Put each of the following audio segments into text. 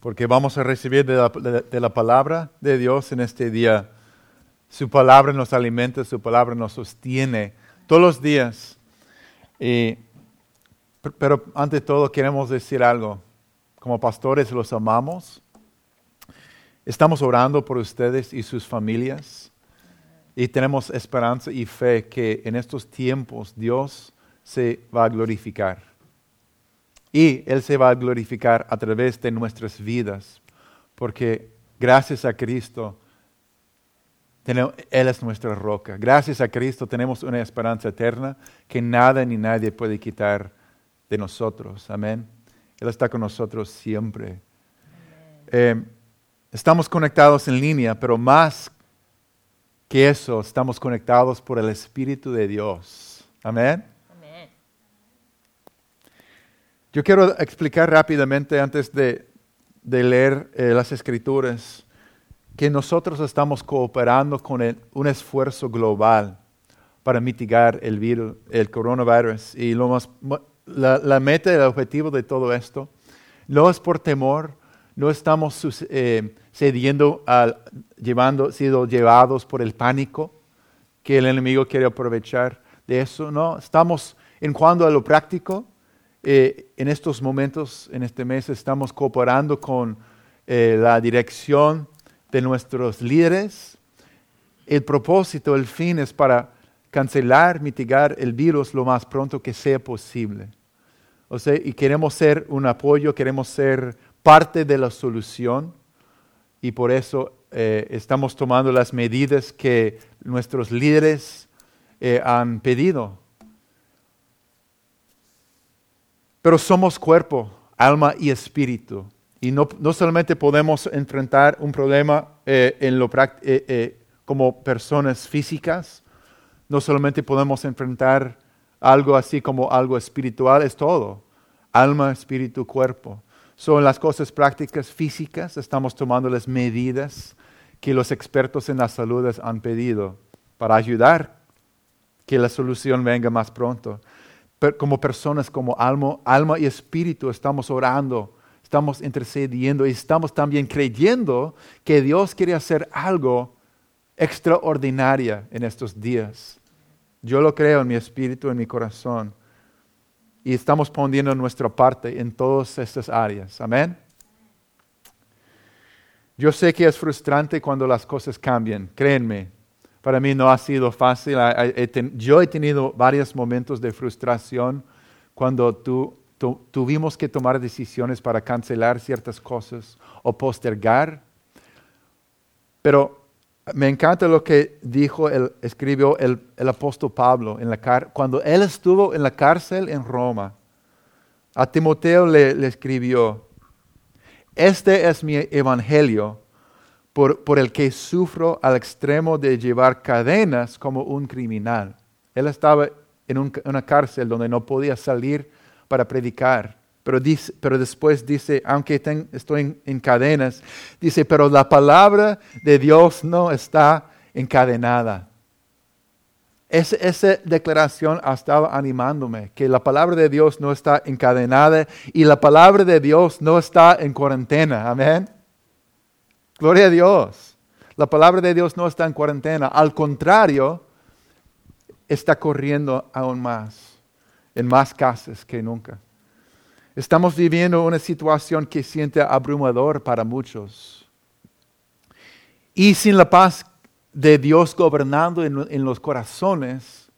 porque vamos a recibir de la, palabra de Dios en este día. Su palabra nos alimenta, su palabra nos sostiene todos los días. Pero ante todo queremos decir algo. Como pastores los amamos. Estamos orando por ustedes y sus familias. Y tenemos esperanza y fe que en estos tiempos Dios se va a glorificar. Y Él se va a glorificar a través de nuestras vidas, porque gracias a Cristo, Él es nuestra roca. Gracias a Cristo tenemos una esperanza eterna que nada ni nadie puede quitar de nosotros. Amén. Él está con nosotros siempre. Eh, estamos conectados en línea, pero más que eso, estamos conectados por el Espíritu de Dios. Amén. Yo quiero explicar rápidamente antes de, leer eh, las escrituras que nosotros estamos cooperando con un esfuerzo global para mitigar el virus, el coronavirus. Y lo más, la, la, meta, el objetivo de todo esto no es por temor, no estamos eh, cediendo, al, llevando, siendo llevados por el pánico que el enemigo quiere aprovechar de eso, no, estamos en cuanto a lo práctico, eh, en estos momentos, en este mes, estamos cooperando con eh, la dirección de nuestros líderes. El propósito, el fin es para cancelar, mitigar el virus lo más pronto que sea posible. O sea, y queremos ser un apoyo, queremos ser parte de la solución y por eso eh, estamos tomando las medidas que nuestros líderes han pedido Pero somos cuerpo, alma y espíritu. Y no, solamente podemos enfrentar un problema eh, en lo, eh, eh, como personas físicas, no solamente podemos enfrentar algo así como algo espiritual, es todo. Alma, espíritu, cuerpo. Son las cosas prácticas físicas, estamos tomando las medidas que los expertos en la salud han pedido para ayudar que la solución venga más pronto como personas, como alma, alma y espíritu, estamos orando, estamos intercediendo y estamos también creyendo que Dios quiere hacer algo extraordinario en estos días. Yo lo creo en mi espíritu, en mi corazón. Y estamos poniendo nuestra parte en todas estas áreas. Amén. Yo sé que es frustrante cuando las cosas cambian, créenme, para mí no ha sido fácil. Yo he tenido varios momentos de frustración cuando tuvimos que tomar decisiones para cancelar ciertas cosas o postergar. Pero me encanta lo que dijo, el, escribió el, apóstol Pablo en la cuando él estuvo en la cárcel en Roma. A Timoteo le escribió, este es mi evangelio por, el que sufro al extremo de llevar cadenas como un criminal. Él estaba en una cárcel donde no podía salir para predicar. Pero, después dice, aunque estoy en, cadenas, dice, pero la palabra de Dios no está encadenada. esa declaración estaba animándome, que la palabra de Dios no está encadenada y la palabra de Dios no está en cuarentena. Amén. Gloria a Dios. La palabra de Dios no está en cuarentena. Al contrario, está corriendo aún más, en más casas que nunca. Estamos viviendo una situación que siente abrumador para muchos. Y sin la paz de Dios gobernando en, los corazones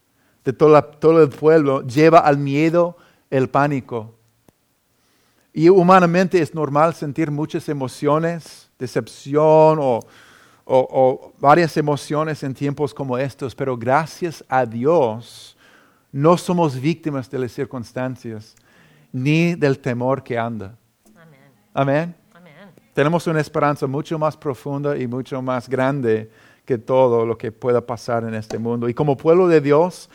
de todo el pueblo, lleva al miedo el pánico. Y humanamente es normal sentir muchas emociones decepción o, varias emociones en tiempos como estos, pero gracias a Dios no somos víctimas de las circunstancias ni del temor que anda. Amén. Amén. Tenemos una esperanza mucho más profunda y mucho más grande que todo lo que pueda pasar en este mundo. Y como pueblo de Dios,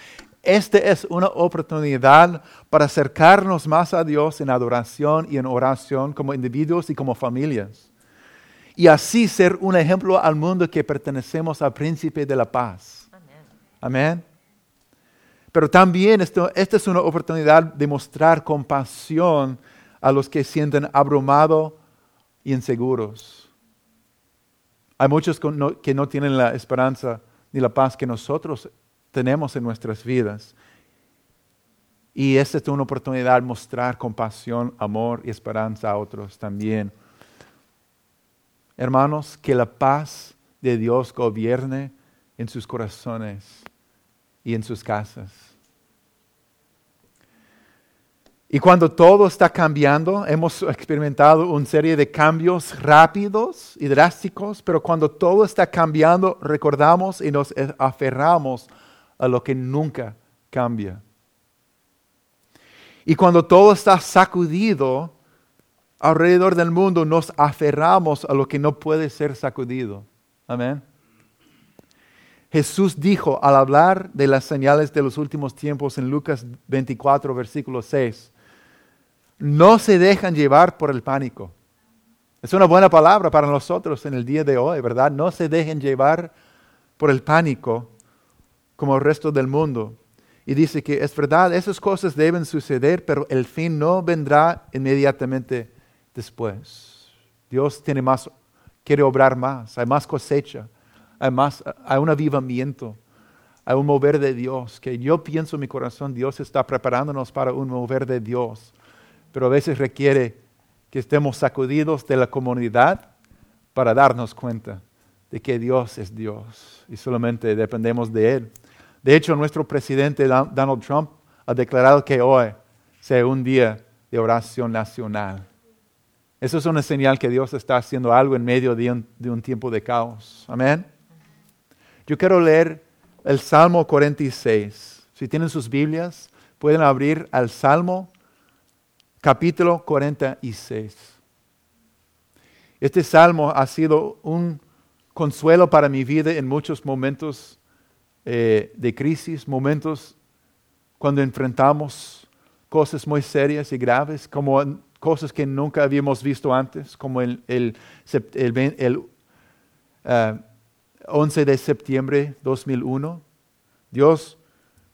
esta es una oportunidad para acercarnos más a Dios en adoración y en oración como individuos y como familias y así ser un ejemplo al mundo que pertenecemos al príncipe de la paz. Amén. Pero también esto, esta es una oportunidad de mostrar compasión a los que sienten abrumados y inseguros. Hay muchos que no tienen la esperanza ni la paz que nosotros tenemos en nuestras vidas. Y esta es una oportunidad de mostrar compasión, amor y esperanza a otros también. Hermanos, que la paz de Dios gobierne en sus corazones y en sus casas. Y cuando todo está cambiando, hemos experimentado una serie de cambios rápidos y drásticos, pero cuando todo está cambiando, recordamos y nos aferramos a lo que nunca cambia. Y cuando todo está sacudido alrededor del mundo, nos aferramos a lo que no puede ser sacudido. Amén. Jesús dijo al hablar de las señales de los últimos tiempos en Lucas 24, versículo 6, no se dejan llevar por el pánico. Es una buena palabra para nosotros en el día de hoy, ¿verdad? No se dejen llevar por el pánico como el resto del mundo. Y dice que es verdad, esas cosas deben suceder, pero el fin no vendrá inmediatamente después. Dios tiene más, quiere obrar más, hay más cosecha, hay, más, hay un avivamiento, hay un mover de Dios, que yo pienso en mi corazón, Dios está preparándonos para un mover de Dios, pero a veces requiere que estemos sacudidos de la comunidad para darnos cuenta de que Dios es Dios y solamente dependemos de Él. De hecho, nuestro presidente Donald Trump ha declarado que hoy sea un día de oración nacional. Eso es una señal que Dios está haciendo algo en medio de un, tiempo de caos. Amén. Yo quiero leer el Salmo 46. Si tienen sus Biblias, pueden abrir al Salmo capítulo 46. Este salmo ha sido un consuelo para mi vida en muchos momentos eh, de crisis, momentos cuando enfrentamos cosas muy serias y graves, como cosas que nunca habíamos visto antes, como el, el, el, 11 eh, de septiembre 2001. Dios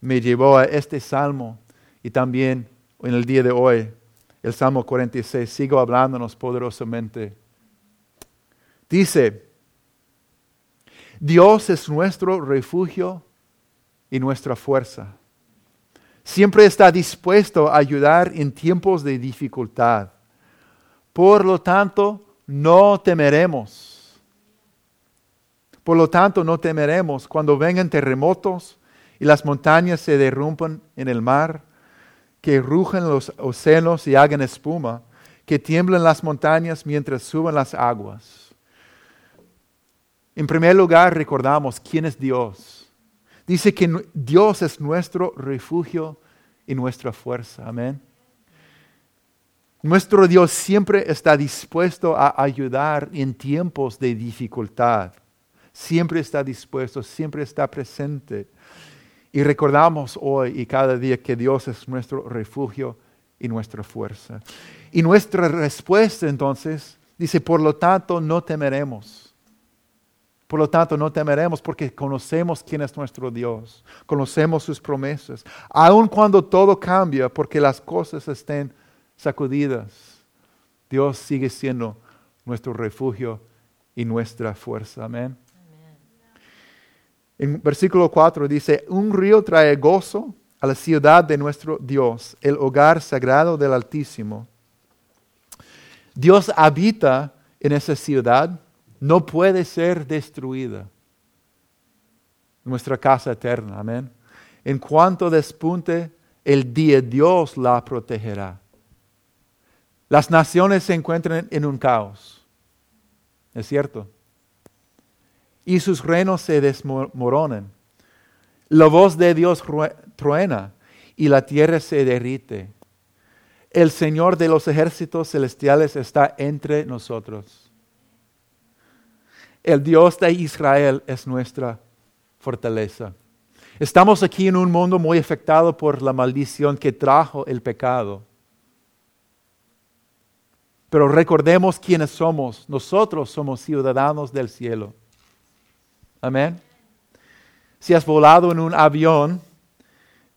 me llevó a este salmo y también en el día de hoy, el Salmo 46, sigo hablándonos poderosamente. Dice, Dios es nuestro refugio y nuestra fuerza. Siempre está dispuesto a ayudar en tiempos de dificultad. Por lo tanto, no temeremos. Por lo tanto, no temeremos cuando vengan terremotos y las montañas se derrumpan en el mar, que rugen los océanos y hagan espuma, que tiemblen las montañas mientras suban las aguas. En primer lugar, recordamos quién es Dios. Dice que Dios es nuestro refugio y nuestra fuerza. Amén. Nuestro Dios siempre está dispuesto a ayudar en tiempos de dificultad. Siempre está dispuesto, siempre está presente. Y recordamos hoy y cada día que Dios es nuestro refugio y nuestra fuerza. Y nuestra respuesta entonces dice, por lo tanto, no temeremos. Por lo tanto, no temeremos porque conocemos quién es nuestro Dios, conocemos sus promesas, aun cuando todo cambia, porque las cosas estén sacudidas. Dios sigue siendo nuestro refugio y nuestra fuerza. Amén. En versículo 4 dice, un río trae gozo a la ciudad de nuestro Dios, el hogar sagrado del Altísimo. Dios habita en esa ciudad no puede ser destruida. Nuestra casa eterna, amén. En cuanto despunte el día, Dios la protegerá. Las naciones se encuentran en un caos, es cierto. Y sus reinos se desmoronan. La voz de Dios truena y la tierra se derrite. El Señor de los ejércitos celestiales está entre nosotros. El Dios de Israel es nuestra fortaleza. Estamos aquí en un mundo muy afectado por la maldición que trajo el pecado. Pero recordemos quiénes somos. Nosotros somos ciudadanos del cielo. Amén. Si has volado en un avión,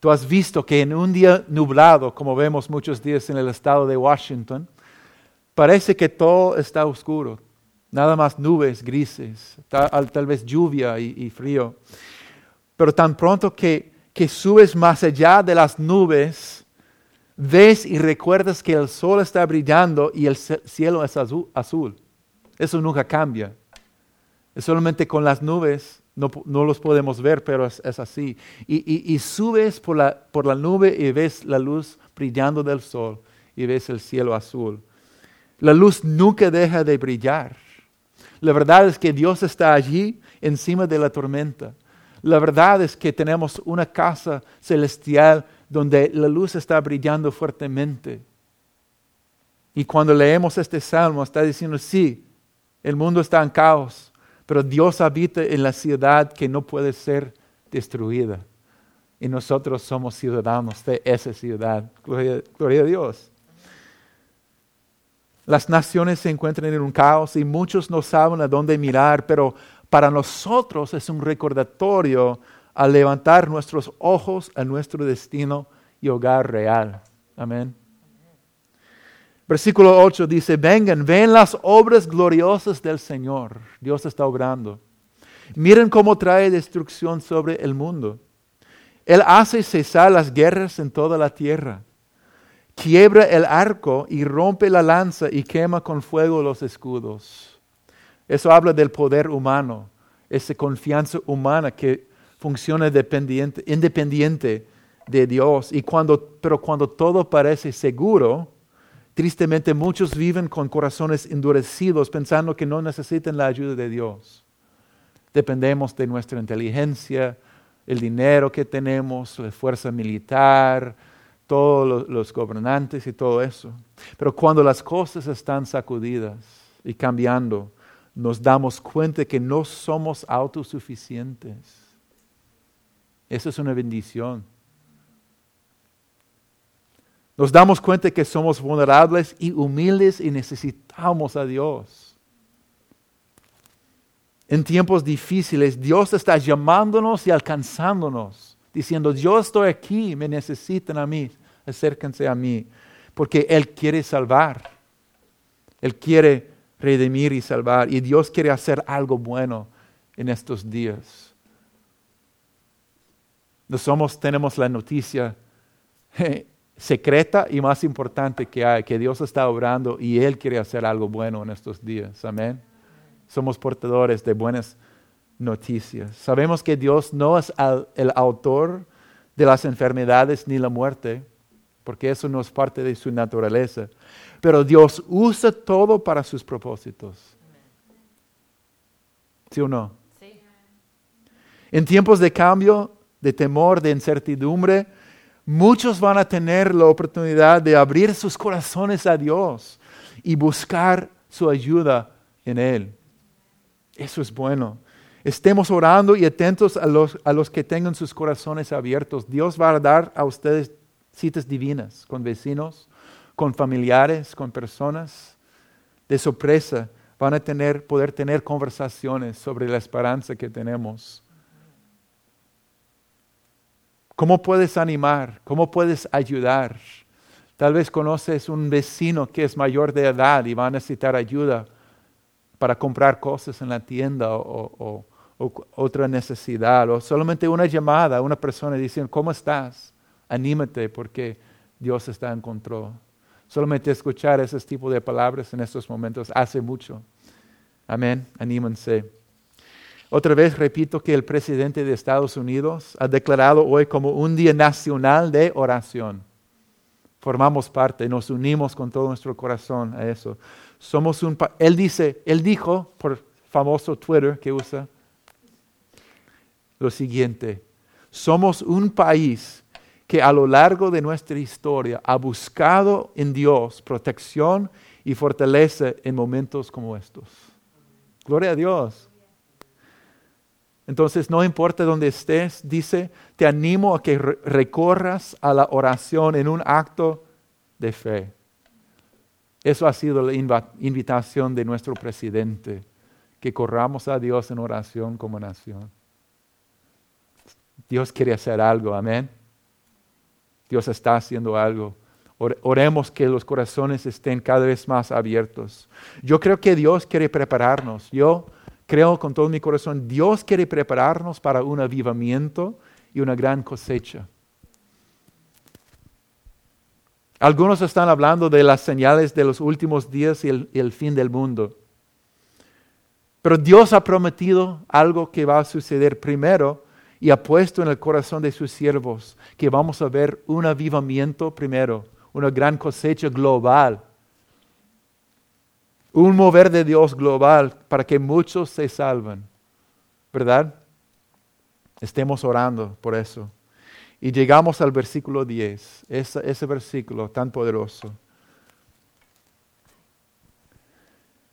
Tú has visto que en un día nublado, como vemos muchos días en el estado de Washington, parece que todo está oscuro, nada más nubes grises, tal, vez lluvia y, frío. Pero tan pronto que, que subes más allá de las nubes, ves y recuerdas que el sol está brillando y el cielo es azul. Eso nunca cambia. Es solamente con las nubes no, los podemos ver, pero es, así. Y, subes por la, por la nube y ves la luz brillando del sol y ves el cielo azul. La luz nunca deja de brillar. La verdad es que Dios está allí encima de la tormenta. La verdad es que tenemos una casa celestial donde la luz está brillando fuertemente. Y cuando leemos este salmo está diciendo, sí, el mundo está en caos, pero Dios habita en la ciudad que no puede ser destruida. Y nosotros somos ciudadanos de esa ciudad. Gloria, a Dios. Las naciones se encuentran en un caos y muchos no saben a dónde mirar, pero para nosotros es un recordatorio al levantar nuestros ojos a nuestro destino y hogar real. Amén. Versículo 8 dice, vengan, ven las obras gloriosas del Señor. Dios está obrando. Miren cómo trae destrucción sobre el mundo. Él hace cesar las guerras en toda la tierra. Quiebra el arco y rompe la lanza y quema con fuego los escudos. Eso habla del poder humano, esa confianza humana que funciona independiente de Dios. Y cuando, pero cuando todo parece seguro, Tristemente muchos viven con corazones endurecidos pensando que no necesitan la ayuda de Dios. Dependemos de nuestra inteligencia, el dinero que tenemos, la fuerza militar, todos los gobernantes y todo eso. Pero cuando las cosas están sacudidas y cambiando, nos damos cuenta que no somos autosuficientes. Eso es una bendición. Nos damos cuenta que somos vulnerables y humildes y necesitamos a Dios. En tiempos difíciles, Dios está llamándonos y alcanzándonos, diciendo, yo estoy aquí, me necesitan a mí, acérquense a mí, porque Él quiere salvar, Él quiere redimir y salvar, y Dios quiere hacer algo bueno en estos días. Nosotros tenemos la noticia secreta y más importante que hay, que Dios está obrando y Él quiere hacer algo bueno en estos días. Amén. Somos portadores de buenas noticias. Sabemos que Dios no es el autor de las enfermedades ni la muerte, porque eso no es parte de su naturaleza. Pero Dios usa todo para sus propósitos. ¿Sí o no? Sí. En tiempos de cambio, de temor, de incertidumbre, muchos van a tener la oportunidad de abrir sus corazones a Dios y buscar su ayuda en Él. Eso es bueno. Estemos orando y atentos a los, a los que tengan sus corazones abiertos. Dios va a dar a ustedes citas divinas con vecinos, con familiares, con personas. De sorpresa van a tener, poder tener conversaciones sobre la esperanza que tenemos ¿Cómo puedes animar? ¿Cómo puedes ayudar? Tal vez conoces un vecino que es mayor de edad y va a necesitar ayuda para comprar cosas en la tienda o, otra necesidad, o solamente una llamada a una persona diciendo, ¿cómo estás? Anímate porque Dios está en control. Solamente escuchar ese tipo de palabras en estos momentos hace mucho. Amén. Anímense. Otra vez repito que el presidente de Estados Unidos ha declarado hoy como un día nacional de oración. Formamos parte, nos unimos con todo nuestro corazón a eso. Somos un él dice, él dijo por famoso Twitter que usa lo siguiente: somos un país que a lo largo de nuestra historia ha buscado en Dios protección y fortaleza en momentos como estos. Gloria a Dios. Entonces, no importa dónde estés, dice, te animo a que recorras a la oración en un acto de fe. Eso ha sido la invitación de nuestro presidente, que corramos a Dios en oración como nación. Dios quiere hacer algo, amén. Dios está haciendo algo. Oremos que los corazones estén cada vez más abiertos. Yo creo que Dios quiere prepararnos. Yo creo con todo mi corazón, Dios quiere prepararnos para un avivamiento y una gran cosecha. Algunos están hablando de las señales de los últimos días y el, fin del mundo. Pero Dios ha prometido algo que va a suceder primero y ha puesto en el corazón de sus siervos que vamos a ver un avivamiento primero, una gran cosecha global, un mover de Dios global para que muchos se salven, ¿verdad? Estemos orando por eso. Y llegamos al versículo 10, ese, ese versículo tan poderoso.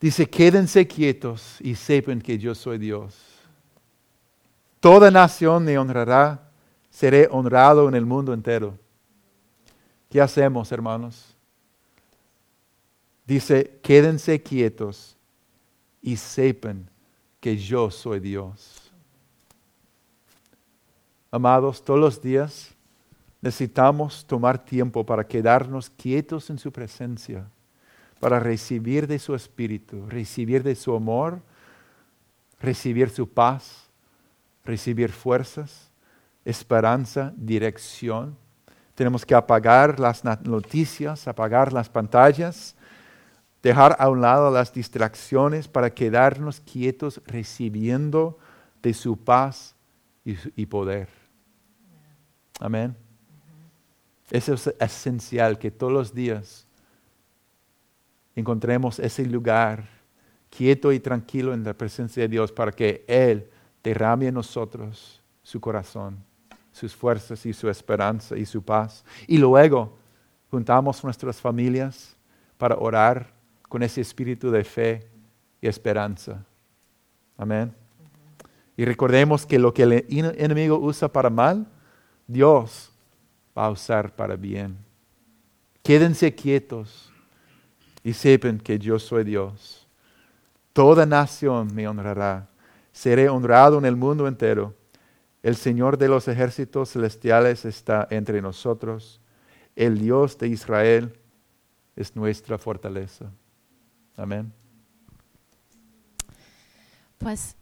Dice, quédense quietos y sepan que yo soy Dios. Toda nación me honrará, seré honrado en el mundo entero. ¿Qué hacemos, hermanos? Dice, quédense quietos y sepan que yo soy Dios. Amados, todos los días necesitamos tomar tiempo para quedarnos quietos en su presencia, para recibir de su espíritu, recibir de su amor, recibir su paz, recibir fuerzas, esperanza, dirección. Tenemos que apagar las noticias, apagar las pantallas, dejar a un lado las distracciones para quedarnos quietos recibiendo de su paz y, poder. Amén. Eso es esencial, que todos los días encontremos ese lugar quieto y tranquilo en la presencia de Dios para que Él derrame en nosotros su corazón, sus fuerzas y su esperanza y su paz. Y luego juntamos nuestras familias para orar con ese espíritu de fe y esperanza. Amén. Y recordemos que lo que el enemigo usa para mal, Dios va a usar para bien. Quédense quietos y sepan que yo soy Dios. Toda nación me honrará. Seré honrado en el mundo entero. El Señor de los ejércitos celestiales está entre nosotros. El Dios de Israel es nuestra fortaleza. Amén. Pues,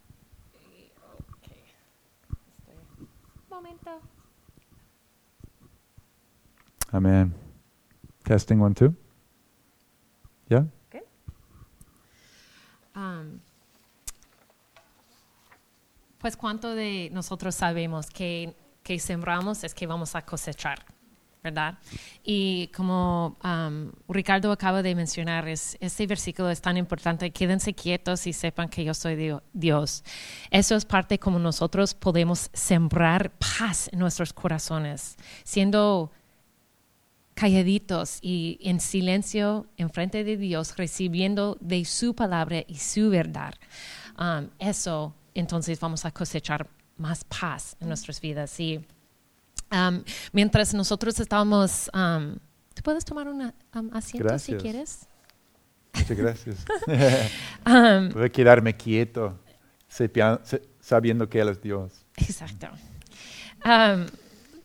momento. Amén. Testing one, two. Yeah? Okay. Um, pues cuánto de nosotros sabemos que, que sembramos es que vamos a cosechar, ¿verdad? Y como um, Ricardo acaba de mencionar, es, este versículo es tan importante, quédense quietos y sepan que yo soy Dios. Eso es parte como nosotros podemos sembrar paz en nuestros corazones, siendo calladitos y en silencio en frente de Dios, recibiendo de su palabra y su verdad. Um, eso, entonces vamos a cosechar más paz en nuestras vidas. Y um, mientras nosotros estábamos, um, ¿tú puedes tomar un asiento si quieres? Muchas gracias. Puedo quedarme quieto, sabiendo que Él es Dios. Exacto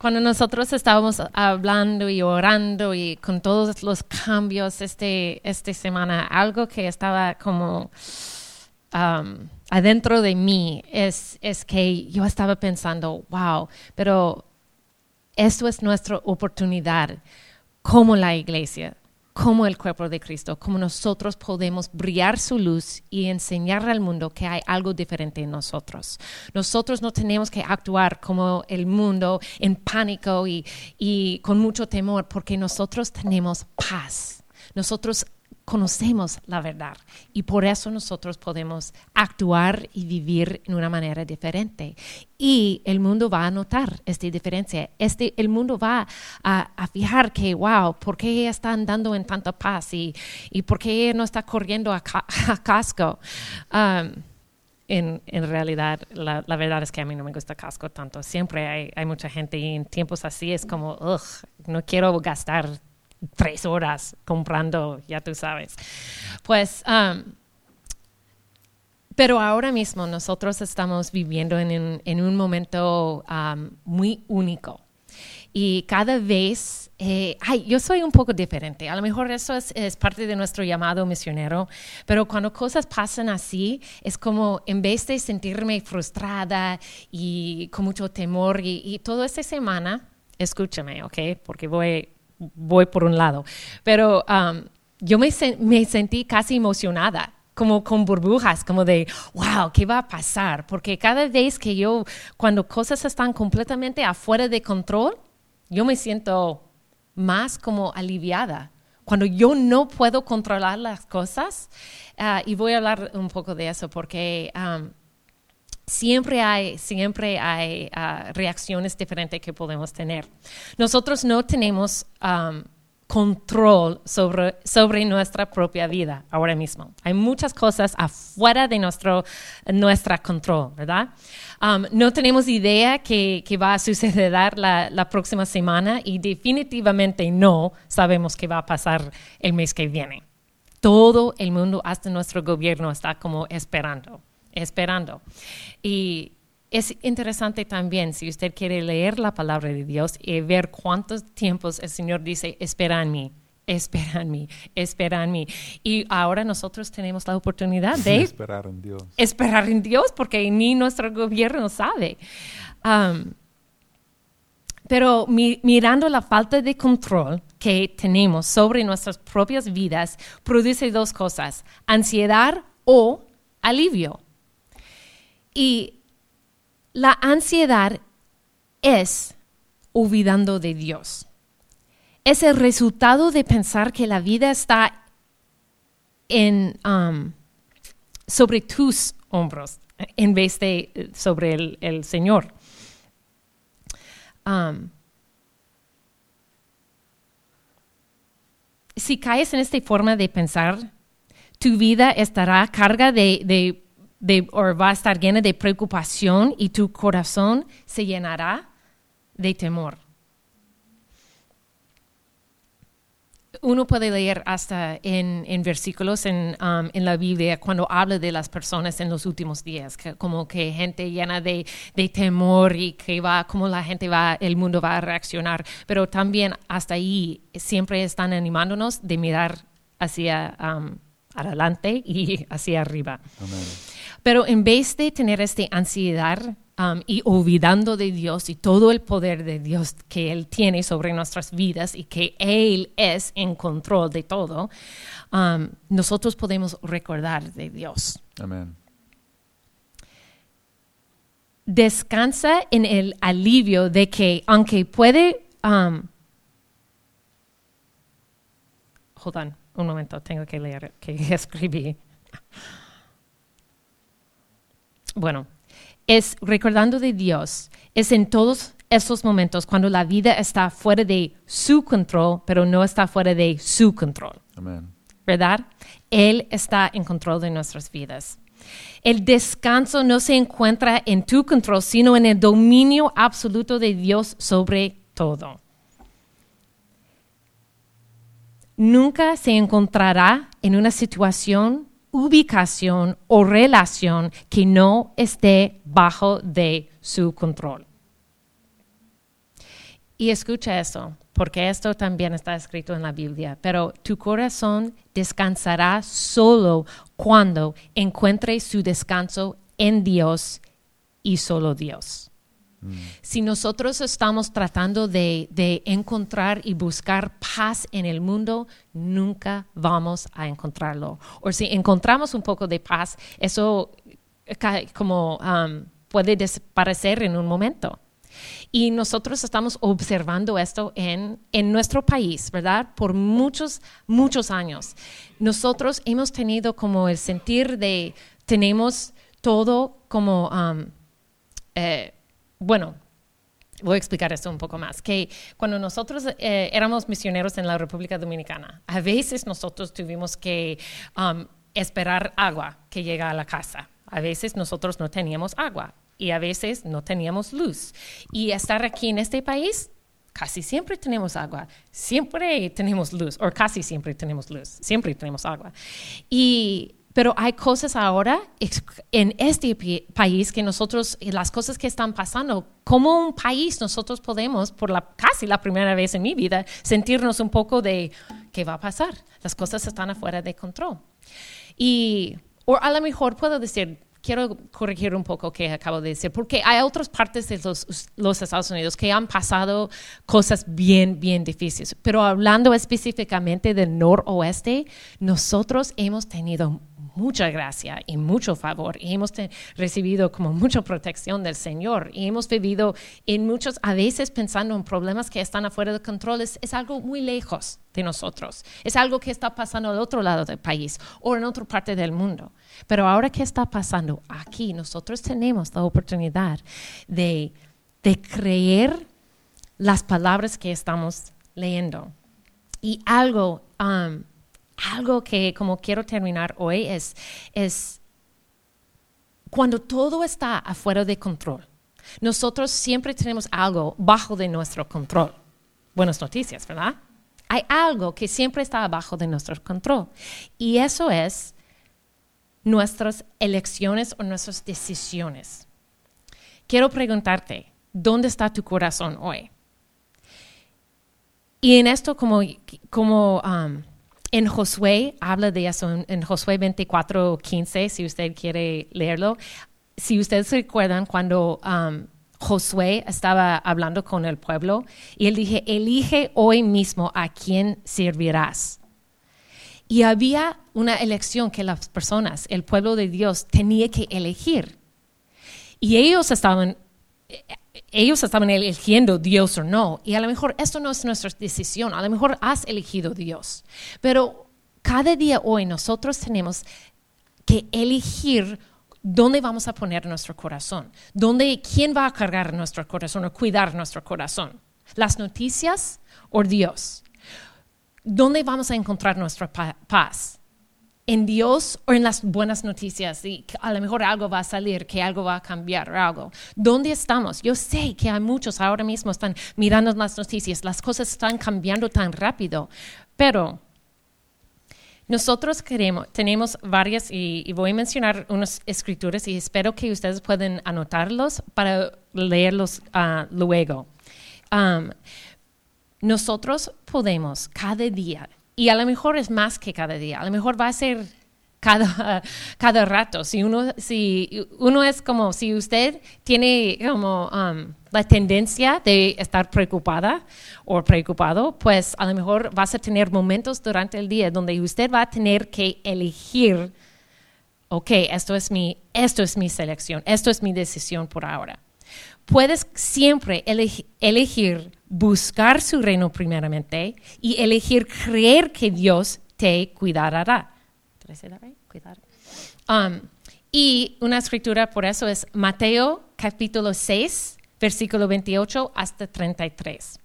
cuando nosotros estábamos hablando y orando y con todos los cambios este, esta semana, algo que estaba como um, adentro de mí es, es que yo estaba pensando, wow, pero esto es nuestra oportunidad como la iglesia como el cuerpo de Cristo, como nosotros podemos brillar su luz y enseñar al mundo que hay algo diferente en nosotros. Nosotros no tenemos que actuar como el mundo en pánico y, y con mucho temor, porque nosotros tenemos paz. Nosotros conocemos la verdad y por eso nosotros podemos actuar y vivir en una manera diferente. Y el mundo va a notar esta diferencia. Este, el mundo va a, fijar que, wow, ¿por qué está andando en tanta paz? ¿Y, y por qué no está corriendo a, casco? Um, en, en, realidad, la, verdad es que a mí no me gusta casco tanto. Siempre hay, hay mucha gente y en tiempos así es como, ugh, no quiero gastar tres horas comprando, ya tú sabes. Pues, um, pero ahora mismo nosotros estamos viviendo en un, en un momento um, muy único. y cada vez, eh, ay, yo soy un poco diferente. A lo mejor eso es, parte de nuestro llamado misionero, pero cuando cosas pasan así, es como en vez de sentirme frustrada y con mucho temor y, y toda esta semana, escúchame, ¿ok? Porque voy, voy por un lado, pero um, yo me, me sentí casi emocionada como con burbujas, como de, wow, ¿qué va a pasar? Porque cada vez que yo, cuando cosas están completamente afuera de control, yo me siento más como aliviada. Cuando yo no puedo controlar las cosas, uh, y voy a hablar un poco de eso porque um, siempre hay, siempre hay uh, reacciones diferentes que podemos tener. Nosotros no tenemos um, control sobre, sobre nuestra propia vida ahora mismo. Hay muchas cosas afuera de nuestro nuestra control, ¿verdad? Um, no tenemos idea qué va a suceder la, la, próxima semana y definitivamente no sabemos qué va a pasar el mes que viene. Todo el mundo, hasta nuestro gobierno, está como esperando, esperando. Y es interesante también, si usted quiere leer la palabra de Dios y ver cuántos tiempos el Señor dice, espera en mí, espera en mí, espera en mí. Y ahora nosotros tenemos la oportunidad de esperar en Dios. Esperar en Dios, porque ni nuestro gobierno sabe. Um, pero mirando la falta de control que tenemos sobre nuestras propias vidas, produce dos cosas, ansiedad o alivio. Y la ansiedad es olvidando de Dios. Es el resultado de pensar que la vida está um, sobre tus hombros en vez de sobre el, Señor. Um, si caes en esta forma de pensar, tu vida estará carga de, de o va a estar llena de preocupación y tu corazón se llenará de temor. Uno puede leer hasta en, versículos en, um, en, la Biblia cuando habla de las personas en los últimos días, como que gente llena de, de, temor y que va, como la gente va, el mundo va a reaccionar, pero también hasta ahí siempre están animándonos de mirar hacia um, adelante y hacia arriba. Amén. Pero en vez de tener esta ansiedad um, y olvidando de Dios y todo el poder de Dios que Él tiene sobre nuestras vidas y que Él es en control de todo, um, nosotros podemos recordar de Dios. Amén. Descansa en el alivio de que aunque puede... Um, hold on, un momento, tengo que leer que escribí bueno, es recordando de Dios, es en todos esos momentos cuando la vida está fuera de su control, pero no está fuera de su control. ¿Verdad? Él está en control de nuestras vidas. El descanso no se encuentra en tu control, sino en el dominio absoluto de Dios sobre todo. Nunca se encontrará en una situación ubicación o relación que no esté bajo de su control. Y escucha eso, porque esto también está escrito en la Biblia, pero tu corazón descansará solo cuando encuentre su descanso en Dios y solo Dios. Si nosotros estamos tratando de, encontrar y buscar paz en el mundo, nunca vamos a encontrarlo. O si encontramos un poco de paz, eso como um, puede desaparecer en un momento. Y nosotros estamos observando esto en, en, nuestro país, ¿verdad? Por muchos, muchos años. Nosotros hemos tenido como el sentir de, tenemos todo como, um, eh, bueno, voy a explicar esto un poco más, que cuando nosotros eh, éramos misioneros en la República Dominicana, a veces nosotros tuvimos que um, esperar agua que llega a la casa. A veces nosotros no teníamos agua y a veces no teníamos luz. Y estar aquí en este país, casi siempre tenemos agua, siempre tenemos luz, o casi siempre tenemos luz, siempre tenemos agua. Y Pero hay cosas ahora en este país que nosotros, las cosas que están pasando, como un país nosotros podemos, por la, casi la primera vez en mi vida, sentirnos un poco de, ¿qué va a pasar? Las cosas están afuera de control. Y, o a lo mejor puedo decir, quiero corregir un poco que acabo de decir, porque hay otras partes de los, los Estados Unidos que han pasado cosas bien, bien difíciles. Pero hablando específicamente del noroeste, nosotros hemos tenido mucha gracia y mucho favor. Y hemos recibido como mucha protección del Señor. Y hemos vivido en muchos, a veces pensando en problemas que están afuera de control, es, es algo muy lejos de nosotros, es algo que está pasando al otro lado del país o en otra parte del mundo. Pero ahora que está pasando aquí, nosotros tenemos la oportunidad de, de creer las palabras que estamos leyendo. Y algo, um, algo que como quiero terminar hoy es, es cuando todo está afuera de control. Nosotros siempre tenemos algo bajo de nuestro control. Buenas noticias, ¿verdad? Hay algo que siempre está abajo de nuestro control. Y eso es nuestras elecciones o nuestras decisiones. Quiero preguntarte, ¿dónde está tu corazón hoy? Y en esto, como, como um, en Josué, habla de eso, en, Josué 24, 15, si usted quiere leerlo. Si ustedes recuerdan cuando um, Josué estaba hablando con el pueblo y él dije, elige hoy mismo a quién servirás. Y había una elección que las personas, el pueblo de Dios, tenía que elegir. Y ellos estaban, ellos estaban eligiendo Dios o no. Y a lo mejor esto no es nuestra decisión. A lo mejor has elegido Dios. Pero cada día hoy nosotros tenemos que elegir dónde vamos a poner nuestro corazón. Dónde, quién va a cargar nuestro corazón o cuidar nuestro corazón. Las noticias o Dios. ¿Dónde vamos a encontrar nuestra pa- paz? ¿En Dios o en las buenas noticias? Y a lo mejor algo va a salir, que algo va a cambiar algo. ¿Dónde estamos? Yo sé que hay muchos ahora mismo están mirando las noticias, las cosas están cambiando tan rápido, pero nosotros queremos, tenemos varias, y, voy a mencionar unas escrituras y espero que ustedes puedan anotarlos para leerlos ah, luego. Nosotros podemos cada día, y a lo mejor es más que cada día, a lo mejor va a ser cada, cada rato. Si uno, si uno es como, si usted tiene como um, la tendencia de estar preocupada o preocupado, pues a lo mejor vas a tener momentos durante el día donde usted va a tener que elegir, ok, esto es mi, esto es mi selección, esto es mi decisión por ahora. Puedes siempre eleg- elegir buscar su reino primeramente y elegir creer que Dios te cuidará. Um, y una escritura por eso es Mateo capítulo 6, versículo 28 hasta 33.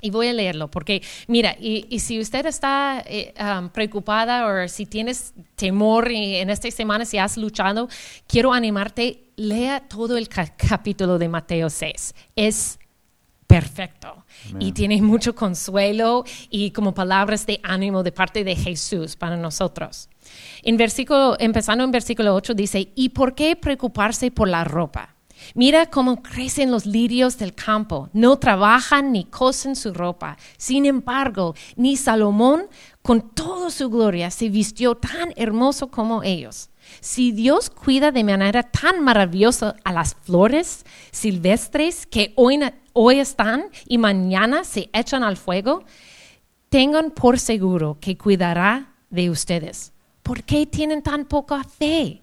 Y voy a leerlo porque, mira, y, si usted está eh, um, preocupada o si tienes temor y en esta semana si has luchado, quiero animarte, lea todo el ca- capítulo de Mateo 6. Es perfecto y tiene mucho consuelo y como palabras de ánimo de parte de Jesús para nosotros. En versículo, empezando en versículo 8 dice, ¿y por qué preocuparse por la ropa? Mira cómo crecen los lirios del campo, no trabajan ni cosen su ropa. Sin embargo, ni Salomón, con toda su gloria, se vistió tan hermoso como ellos. Si Dios cuida de manera tan maravillosa a las flores silvestres que hoy, hoy están y mañana se echan al fuego, tengan por seguro que cuidará de ustedes. ¿Por qué tienen tan poca fe?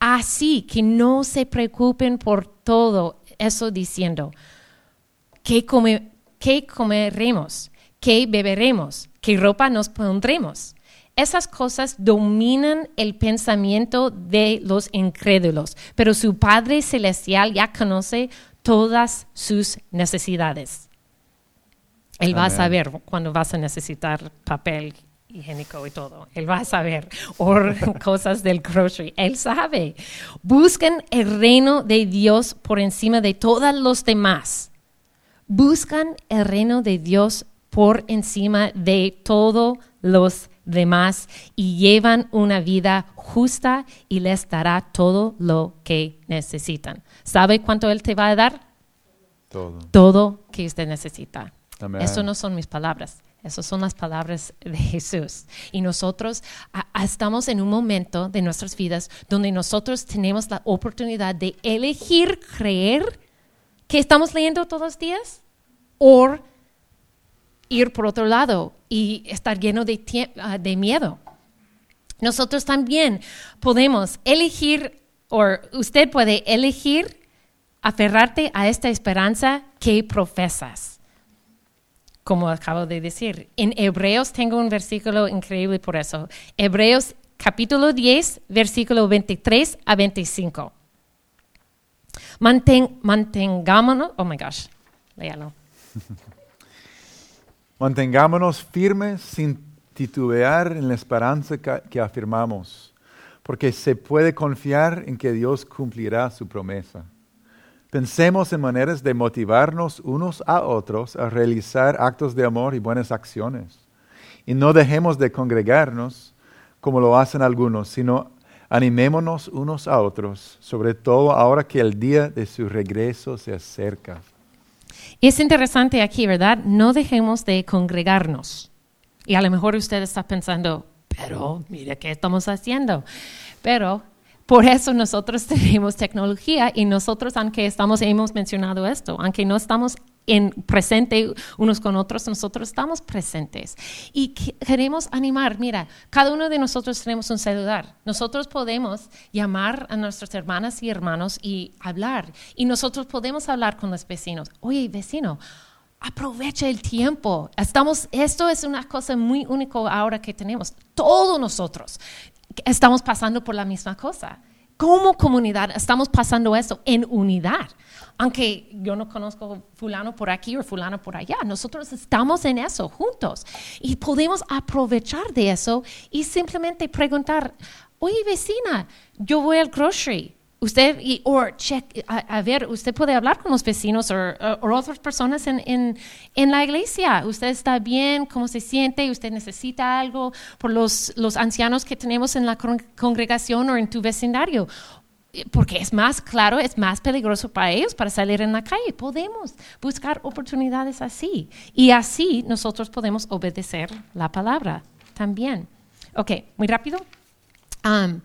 Así que no se preocupen por todo eso diciendo, ¿qué, qué comeremos? ¿Qué beberemos? ¿Qué ropa nos pondremos? Esas cosas dominan el pensamiento de los incrédulos, pero su Padre Celestial ya conoce todas sus necesidades. Él va a saber cuando vas a necesitar papel higiénico y todo. Él va a saber. O cosas del grocery. Él sabe. Buscan el reino de Dios por encima de todos los demás. Buscan el reino de Dios por encima de todos los demás y llevan una vida justa y les dará todo lo que necesitan. ¿Sabe cuánto Él te va a dar? Todo. Todo que usted necesita. Amén. Eso no son mis palabras. Esas son las palabras de Jesús. Y nosotros a- estamos en un momento de nuestras vidas donde nosotros tenemos la oportunidad de elegir creer que estamos leyendo todos los días o ir por otro lado y estar lleno ah, de miedo. Nosotros también podemos elegir, o usted puede elegir aferrarte a esta esperanza que profesas como acabo de decir. En Hebreos tengo un versículo increíble por eso. Hebreos capítulo 10, versículo 23 a 25. Manten, mantengámonos, oh my gosh, léalo. Mantengámonos firmes sin titubear en la esperanza que afirmamos, porque se puede confiar en que Dios cumplirá su promesa. Pensemos en maneras de motivarnos unos a otros a realizar actos de amor y buenas acciones. Y no dejemos de congregarnos como lo hacen algunos, sino animémonos unos a otros, sobre todo ahora que el día de su regreso se acerca. Es interesante aquí, ¿verdad? No dejemos de congregarnos. Y a lo mejor usted está pensando, pero mira qué estamos haciendo. Pero por eso nosotros tenemos tecnología y nosotros, aunque estamos, hemos mencionado esto, aunque no estamos en presente unos con otros, nosotros estamos presentes. Y que- queremos animar, mira, cada uno de nosotros tenemos un celular. Nosotros podemos llamar a nuestras hermanas y hermanos y hablar. Y nosotros podemos hablar con los vecinos. Oye, vecino, aprovecha el tiempo. Estamos, esto es una cosa muy única ahora que tenemos. Todos nosotros estamos pasando por la misma cosa. Como comunidad estamos pasando eso en unidad. Aunque yo no conozco fulano por aquí o fulano por allá, nosotros estamos en eso juntos y podemos aprovechar de eso y simplemente preguntar, oye vecina, yo voy al grocery, Usted, y, or check, a, a ver, usted puede hablar con los vecinos o otras personas en, en, en la iglesia. Usted está bien, cómo se siente, usted necesita algo por los, los ancianos que tenemos en la con- congregación o en tu vecindario. Porque es más claro, es más peligroso para ellos para salir en la calle. Podemos buscar oportunidades así. Y así nosotros podemos obedecer la palabra también. Ok, muy rápido. Um,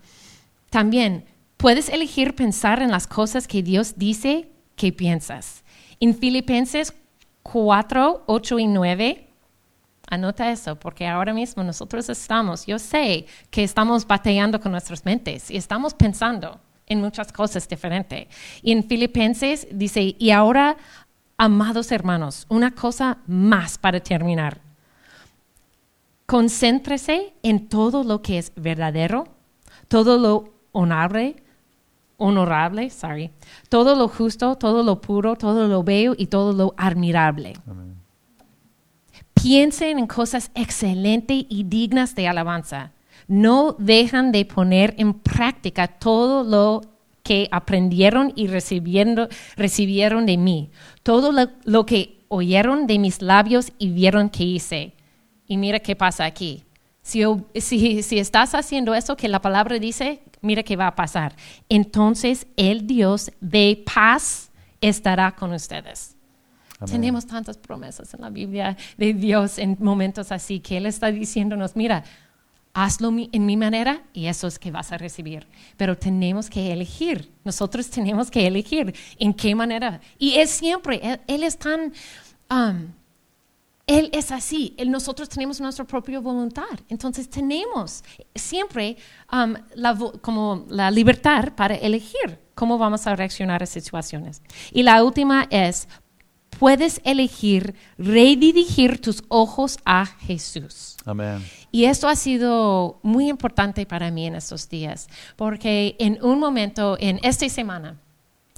también puedes elegir pensar en las cosas que Dios dice que piensas. En Filipenses 4, 8 y 9, anota eso, porque ahora mismo nosotros estamos, yo sé que estamos batallando con nuestras mentes y estamos pensando en muchas cosas diferentes. Y en Filipenses dice, y ahora, amados hermanos, una cosa más para terminar. Concéntrese en todo lo que es verdadero, todo lo honorable, honorable, sorry, todo lo justo, todo lo puro, todo lo bello y todo lo admirable. Amén. Piensen en cosas excelentes y dignas de alabanza. No dejan de poner en práctica todo lo que aprendieron y recibiendo- recibieron de mí, todo lo, lo que oyeron de mis labios y vieron que hice. Y mira qué pasa aquí. Si, si, si estás haciendo eso que la palabra dice, mira qué va a pasar. Entonces el Dios de paz estará con ustedes. Amén. Tenemos tantas promesas en la Biblia de Dios en momentos así que Él está diciéndonos, mira, hazlo mi- en mi manera y eso es que vas a recibir. Pero tenemos que elegir, nosotros tenemos que elegir en qué manera. Y es siempre, Él, Él es tan... um, él es así, Él- nosotros tenemos nuestra propia voluntad, entonces tenemos siempre um, la, como la libertad para elegir cómo vamos a reaccionar a situaciones. Y la última es, puedes elegir redirigir tus ojos a Jesús. Amén. Y esto ha sido muy importante para mí en estos días, porque en un momento, en esta semana,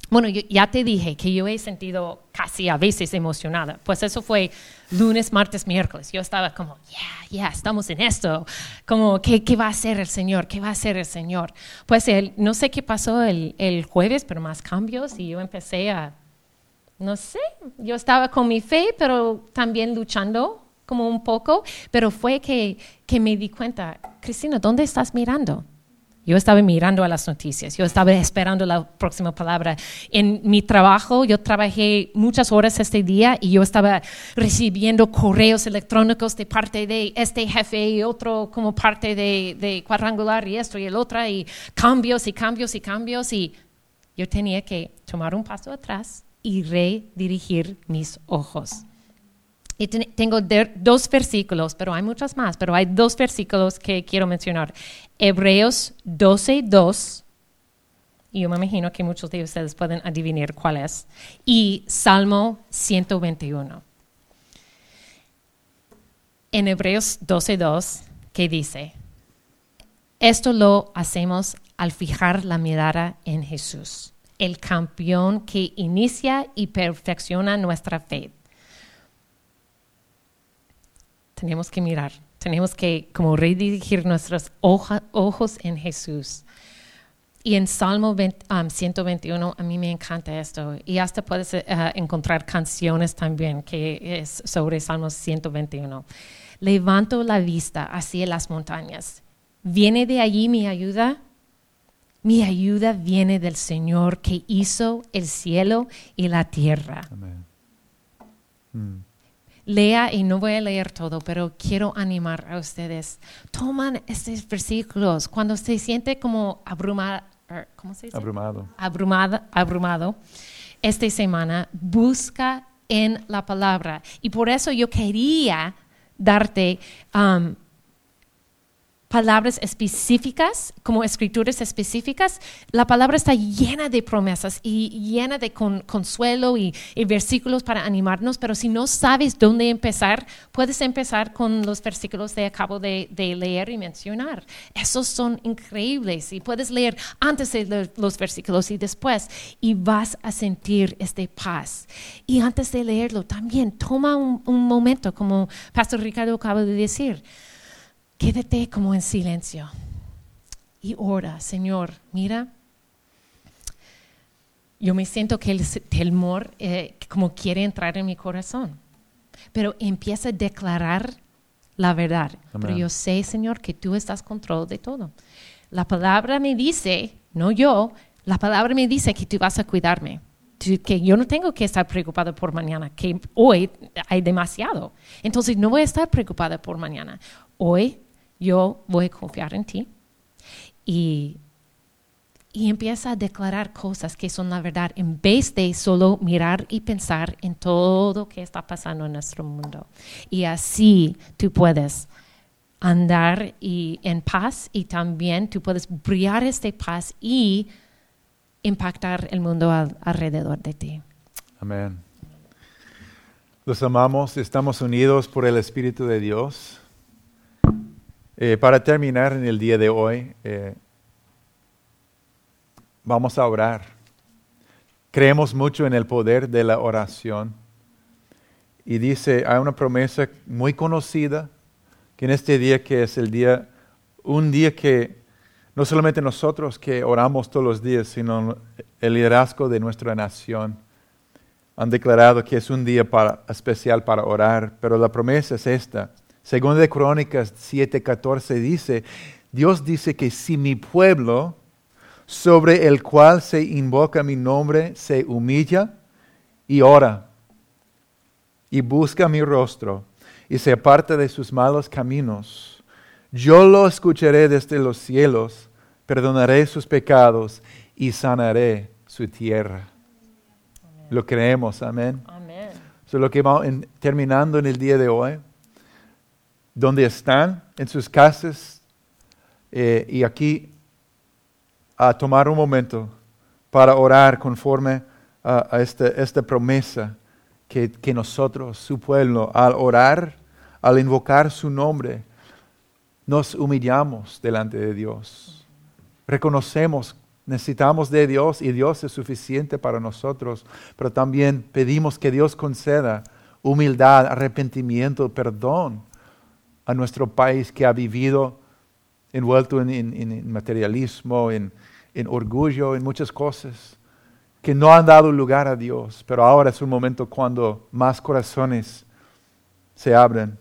bueno, yo ya te dije que yo he sentido casi a veces emocionada. Pues eso fue lunes, martes, miércoles. Yo estaba como, ya, ya, estamos en esto. Como, ¿qué, ¿qué va a hacer el Señor? ¿Qué va a hacer el Señor? Pues el, no sé qué pasó el, el jueves, pero más cambios y yo empecé a, no sé, yo estaba con mi fe, pero también luchando como un poco, pero fue que, que me di cuenta, Cristina, ¿dónde estás mirando? Yo estaba mirando a las noticias, yo estaba esperando la próxima palabra. En mi trabajo, yo trabajé muchas horas este día y yo estaba recibiendo correos electrónicos de parte de este jefe y otro como parte de, de cuadrangular y esto y el otro, y cambios y cambios y cambios. Y yo tenía que tomar un paso atrás y redirigir mis ojos. Tengo dos versículos, pero hay muchos más, pero hay dos versículos que quiero mencionar. Hebreos 12, 2, y yo me imagino que muchos de ustedes pueden adivinar cuál es, y Salmo 121. En Hebreos 12, 2, que dice, esto lo hacemos al fijar la mirada en Jesús, el campeón que inicia y perfecciona nuestra fe tenemos que mirar, tenemos que como redirigir nuestros ojos en Jesús. Y en Salmo 121 um, a mí me encanta esto. Y hasta puedes uh, encontrar canciones también que es sobre Salmo 121. Levanto la vista hacia las montañas. ¿Viene de allí mi ayuda? Mi ayuda viene del Señor que hizo el cielo y la tierra. Amén. Mm lea y no voy a leer todo, pero quiero animar a ustedes. Toman estos versículos cuando se siente como abrumado, er, ¿cómo se dice? Abrumado. Abrumado, abrumado. Esta semana busca en la palabra y por eso yo quería darte um, palabras específicas, como escrituras específicas, la palabra está llena de promesas y llena de consuelo y, versículos para animarnos, pero si no sabes dónde empezar, puedes empezar con los versículos que acabo de, leer y mencionar. Esos son increíbles y puedes leer antes de los versículos y después y vas a sentir este paz. Y antes de leerlo, también toma un, un momento, como Pastor Ricardo acaba de decir quédate como en silencio y ora, Señor, mira, yo me siento que el temor eh, como quiere entrar en mi corazón, pero empieza a declarar la verdad. Pero yo sé, Señor, que tú estás control de todo. La palabra me dice, no yo, la palabra me dice que tú vas a cuidarme, que yo no tengo que estar preocupada por mañana, que hoy hay demasiado. Entonces no voy a estar preocupada por mañana. Hoy yo voy a confiar en ti. Y, y empieza a declarar cosas que son la verdad en vez de solo mirar y pensar en todo lo que está pasando en nuestro mundo. Y así tú puedes andar y en paz y también tú puedes brillar esta paz y impactar el mundo alrededor de ti. Amén. Los amamos, estamos unidos por el Espíritu de Dios. Eh, para terminar en el día de hoy, eh, vamos a orar. Creemos mucho en el poder de la oración. Y dice, hay una promesa muy conocida, que en este día que es el día, un día que no solamente nosotros que oramos todos los días, sino el liderazgo de nuestra nación han declarado que es un día especial para orar, pero la promesa es esta según de Crónicas 7:14 dice, Dios dice que si mi pueblo, sobre el cual se invoca mi nombre, se humilla y ora y busca mi rostro y se aparta de sus malos caminos, yo lo escucharé desde los cielos, perdonaré sus pecados y sanaré su tierra. Lo creemos, amén. Amén. lo que vamos terminando en el día de hoy donde están, en sus casas, eh, y aquí a tomar un momento para orar conforme a, este, esta, promesa que, que, nosotros, su pueblo, al orar, al invocar su nombre, nos humillamos delante de Dios. Reconocemos, necesitamos de Dios y Dios es suficiente para nosotros, pero también pedimos que Dios conceda humildad, arrepentimiento, perdón a nuestro país que ha vivido envuelto en, materialismo, en, orgullo, en muchas cosas, que no han dado lugar a Dios, pero ahora es un momento cuando más corazones se abren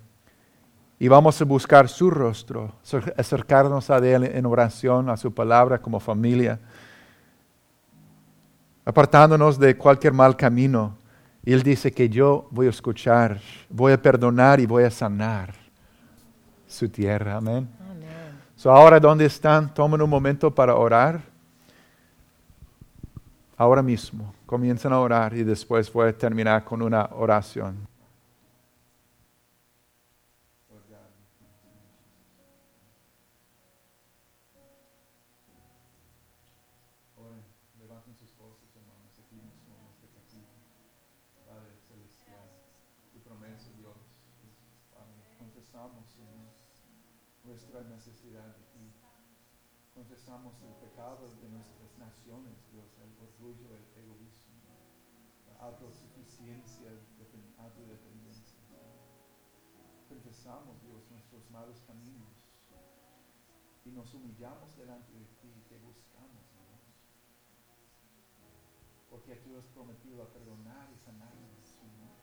Y vamos a buscar su rostro, acer- acercarnos a Él en oración, a su palabra como familia, apartándonos de cualquier mal camino. Él dice que yo voy a escuchar, voy a perdonar y voy a sanar su tierra. Amén. Amén. So, ahora, ¿dónde están? Tomen un momento para orar. Ahora mismo. Comiencen a orar y después voy a terminar con una oración. Levanten sus voces, este. Padre Celestial, tu promesa, Dios, Padre, confesamos, Señor, nuestra necesidad de ti. Confesamos el pecado de nuestras naciones, Dios, el orgullo, el egoísmo, la autosuficiencia, depen- autodependencia. Confesamos, Dios, nuestros malos caminos y nos humillamos delante de ti y te buscamos, Dios. Porque tú has prometido a perdonar y Señor.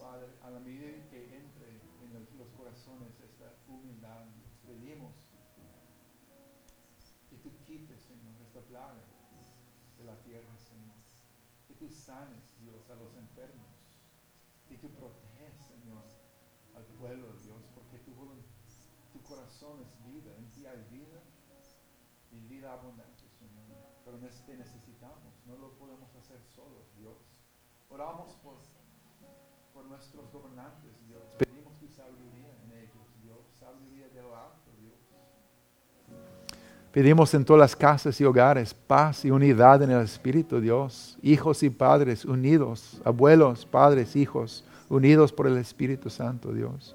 Padre, a la medida que entre en los, los corazones esta humildad, pedimos que tú quites, Señor, esta plaga de la tierra, Señor. Que tú sanes, Dios, a los enfermos. Que tú proteges, Señor, al pueblo, Dios, porque tu, tu corazón es vida, en ti hay vida y vida abundante, Señor. Pero te necesitamos, no lo podemos hacer solos, Dios. Oramos por por nuestros gobernantes, Dios. Pedimos en todas las casas y hogares paz y unidad en el Espíritu, Dios. Hijos y padres unidos, abuelos, padres, hijos, unidos por el Espíritu Santo, Dios.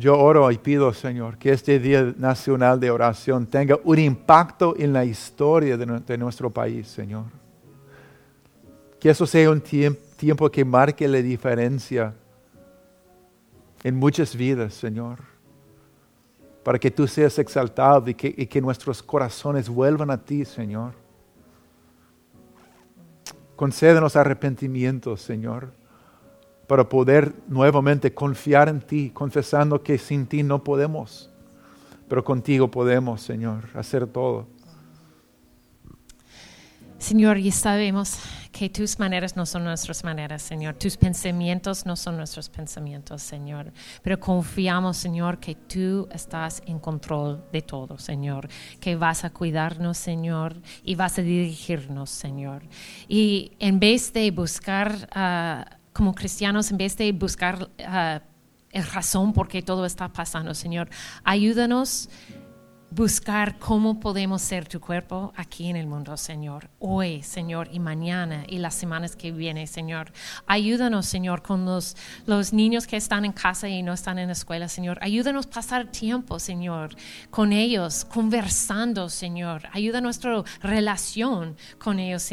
Yo oro y pido, Señor, que este Día Nacional de Oración tenga un impacto en la historia de, nu- de nuestro país, Señor. Que eso sea un tiemp- tiempo que marque la diferencia en muchas vidas, Señor. Para que tú seas exaltado y que, y que nuestros corazones vuelvan a ti, Señor. Concédenos arrepentimiento, Señor para poder nuevamente confiar en ti, confesando que sin ti no podemos, pero contigo podemos, Señor, hacer todo. Señor, y sabemos que tus maneras no son nuestras maneras, Señor. Tus pensamientos no son nuestros pensamientos, Señor. Pero confiamos, Señor, que tú estás en control de todo, Señor. Que vas a cuidarnos, Señor, y vas a dirigirnos, Señor. Y en vez de buscar, ah, como cristianos, en vez de buscar el razón por qué todo está pasando, Señor, ayúdanos buscar cómo podemos ser tu cuerpo aquí en el mundo, Señor. Hoy, Señor, y mañana y las semanas que vienen, Señor. Ayúdanos, Señor, con los, los niños que están en casa y no están en la escuela, Señor. Ayúdanos a pasar tiempo, Señor, con ellos, conversando, Señor. Ayuda nuestra relación con ellos,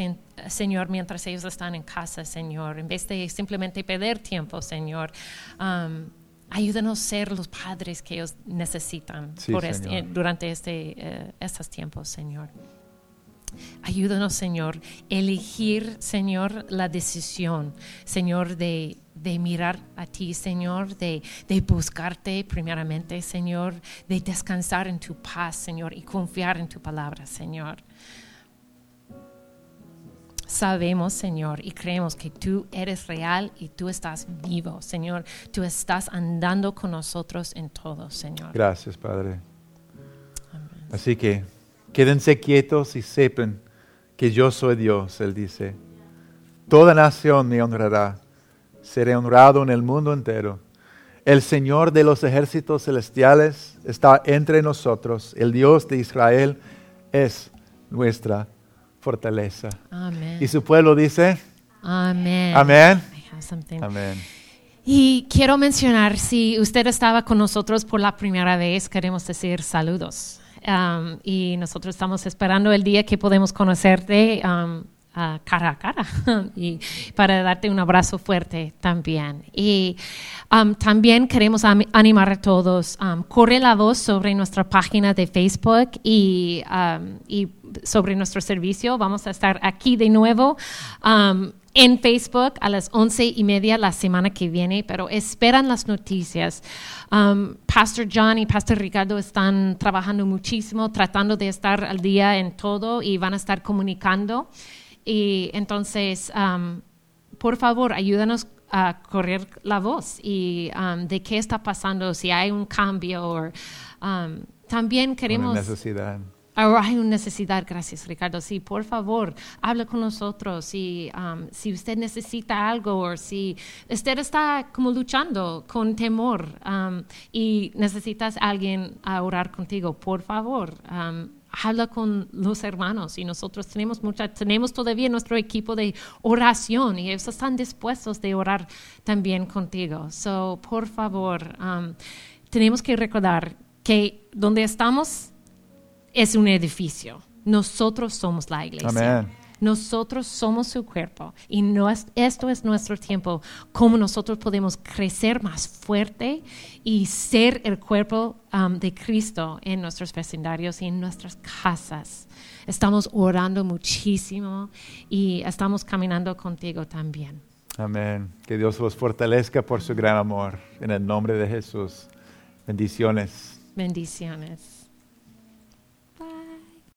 Señor, mientras ellos están en casa, Señor. En vez de simplemente perder tiempo, Señor. Um, Ayúdanos a ser los padres que ellos necesitan Sí, por este- durante este, eh, estos tiempos, Señor. Ayúdanos, Señor, elegir, Señor, la decisión, Señor, de, de mirar a ti, Señor, de, de buscarte primeramente, Señor, de descansar en tu paz, Señor, y confiar en tu palabra, Señor. Sabemos, Señor, y creemos que tú eres real y tú estás vivo, Señor. Tú estás andando con nosotros en todo, Señor. Gracias, Padre. Amén. Así que quédense quietos y sepan que yo soy Dios, Él dice. Toda nación me honrará. Seré honrado en el mundo entero. El Señor de los ejércitos celestiales está entre nosotros. El Dios de Israel es nuestra fortaleza. Amén. Y su pueblo dice, Amén. amén. Amén. Y quiero mencionar, si usted estaba con nosotros por la primera vez, queremos decir saludos. Um, y nosotros estamos esperando el día que podemos conocerte um, cara a cara y para darte un abrazo fuerte también. Y um, también queremos animar a todos, um, corre la voz sobre nuestra página de Facebook y, um, y sobre nuestro servicio. Vamos a estar aquí de nuevo. um, en Facebook a las once y media la semana que viene, pero esperan las noticias. Pastor John y Pastor Ricardo están trabajando muchísimo, tratando de estar al día en todo y van a estar comunicando. Y entonces, um, por favor, ayúdanos a correr la voz y um, de qué está pasando, si hay un cambio. o um, también queremos... Una necesidad. Ahora hay una necesidad, gracias Ricardo. Sí, por favor, habla con nosotros. Si, um, si usted necesita algo o si usted está como luchando con temor um, y necesitas a alguien a orar contigo, por favor, um, habla con los hermanos. Y nosotros tenemos mucha, tenemos todavía nuestro equipo de oración y ellos están dispuestos de orar también contigo. So, por favor, um, tenemos que recordar que donde estamos es un edificio. Nosotros somos la iglesia. Nosotros somos su cuerpo y no es- esto es nuestro tiempo, como nosotros podemos crecer más fuerte y ser el cuerpo um, de Cristo en nuestros vecindarios y en nuestras casas. Estamos orando muchísimo y estamos caminando contigo también. Amén. Que Dios los fortalezca por su gran amor. En el nombre de Jesús. Bendiciones. Bendiciones.